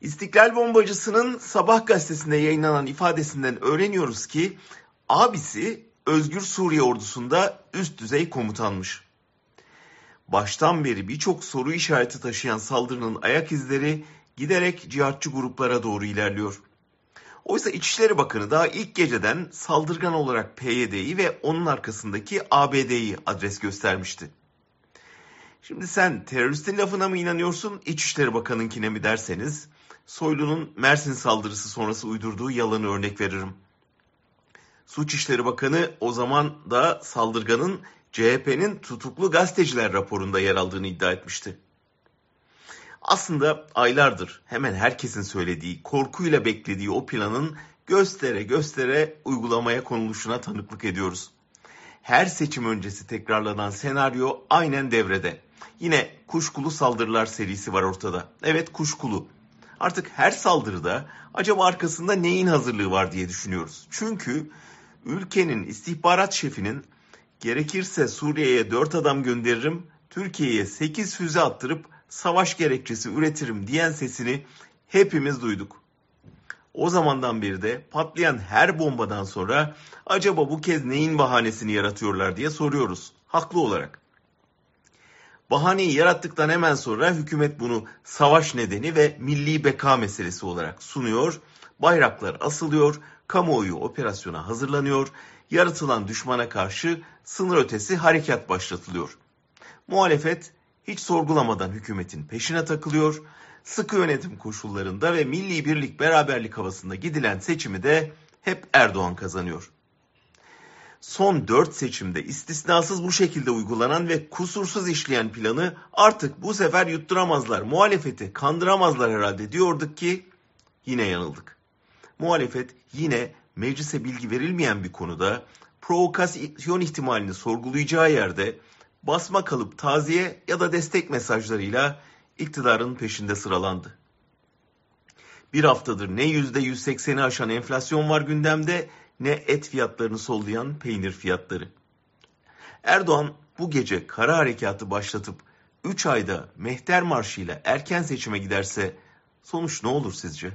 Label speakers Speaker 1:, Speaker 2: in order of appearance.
Speaker 1: İstiklal Bombacısı'nın Sabah gazetesinde yayınlanan ifadesinden öğreniyoruz ki abisi Özgür Suriye ordusunda üst düzey komutanmış. Baştan beri birçok soru işareti taşıyan saldırının ayak izleri giderek cihatçı gruplara doğru ilerliyor. Oysa İçişleri Bakanı daha ilk geceden saldırgan olarak PYD'yi ve onun arkasındaki ABD'yi adres göstermişti. Şimdi sen teröristin lafına mı inanıyorsun, İçişleri Bakanı'nkine mi derseniz, Soylu'nun Mersin saldırısı sonrası uydurduğu yalanı örnek veririm. Suç İşleri Bakanı o zaman da saldırganın CHP'nin tutuklu gazeteciler raporunda yer aldığını iddia etmişti. Aslında aylardır hemen herkesin söylediği, korkuyla beklediği o planın göstere göstere uygulamaya konuluşuna tanıklık ediyoruz. Her seçim öncesi tekrarlanan senaryo aynen devrede. Yine kuşkulu saldırılar serisi var ortada. Evet kuşkulu. Artık her saldırıda acaba arkasında neyin hazırlığı var diye düşünüyoruz. Çünkü ülkenin istihbarat şefinin gerekirse Suriye'ye 4 adam gönderirim, Türkiye'ye 8 füze attırıp savaş gerekçesi üretirim diyen sesini hepimiz duyduk. O zamandan beri de patlayan her bombadan sonra acaba bu kez neyin bahanesini yaratıyorlar diye soruyoruz. Haklı olarak. Bahaneyi yarattıktan hemen sonra hükümet bunu savaş nedeni ve milli beka meselesi olarak sunuyor. Bayraklar asılıyor, kamuoyu operasyona hazırlanıyor, yaratılan düşmana karşı sınır ötesi harekat başlatılıyor. Muhalefet hiç sorgulamadan hükümetin peşine takılıyor. Sıkı yönetim koşullarında ve milli birlik beraberlik havasında gidilen seçimi de hep Erdoğan kazanıyor. Son dört seçimde istisnasız bu şekilde uygulanan ve kusursuz işleyen planı artık bu sefer yutturamazlar, muhalefeti kandıramazlar herhalde diyorduk ki yine yanıldık. Muhalefet yine meclise bilgi verilmeyen bir konuda provokasyon ihtimalini sorgulayacağı yerde basma kalıp taziye ya da destek mesajlarıyla iktidarın peşinde sıralandı. Bir haftadır ne yüzde 180'i aşan enflasyon var gündemde ne et fiyatlarını sollayan peynir fiyatları. Erdoğan bu gece kara harekatı başlatıp 3 ayda mehter marşıyla erken seçime giderse sonuç ne olur sizce?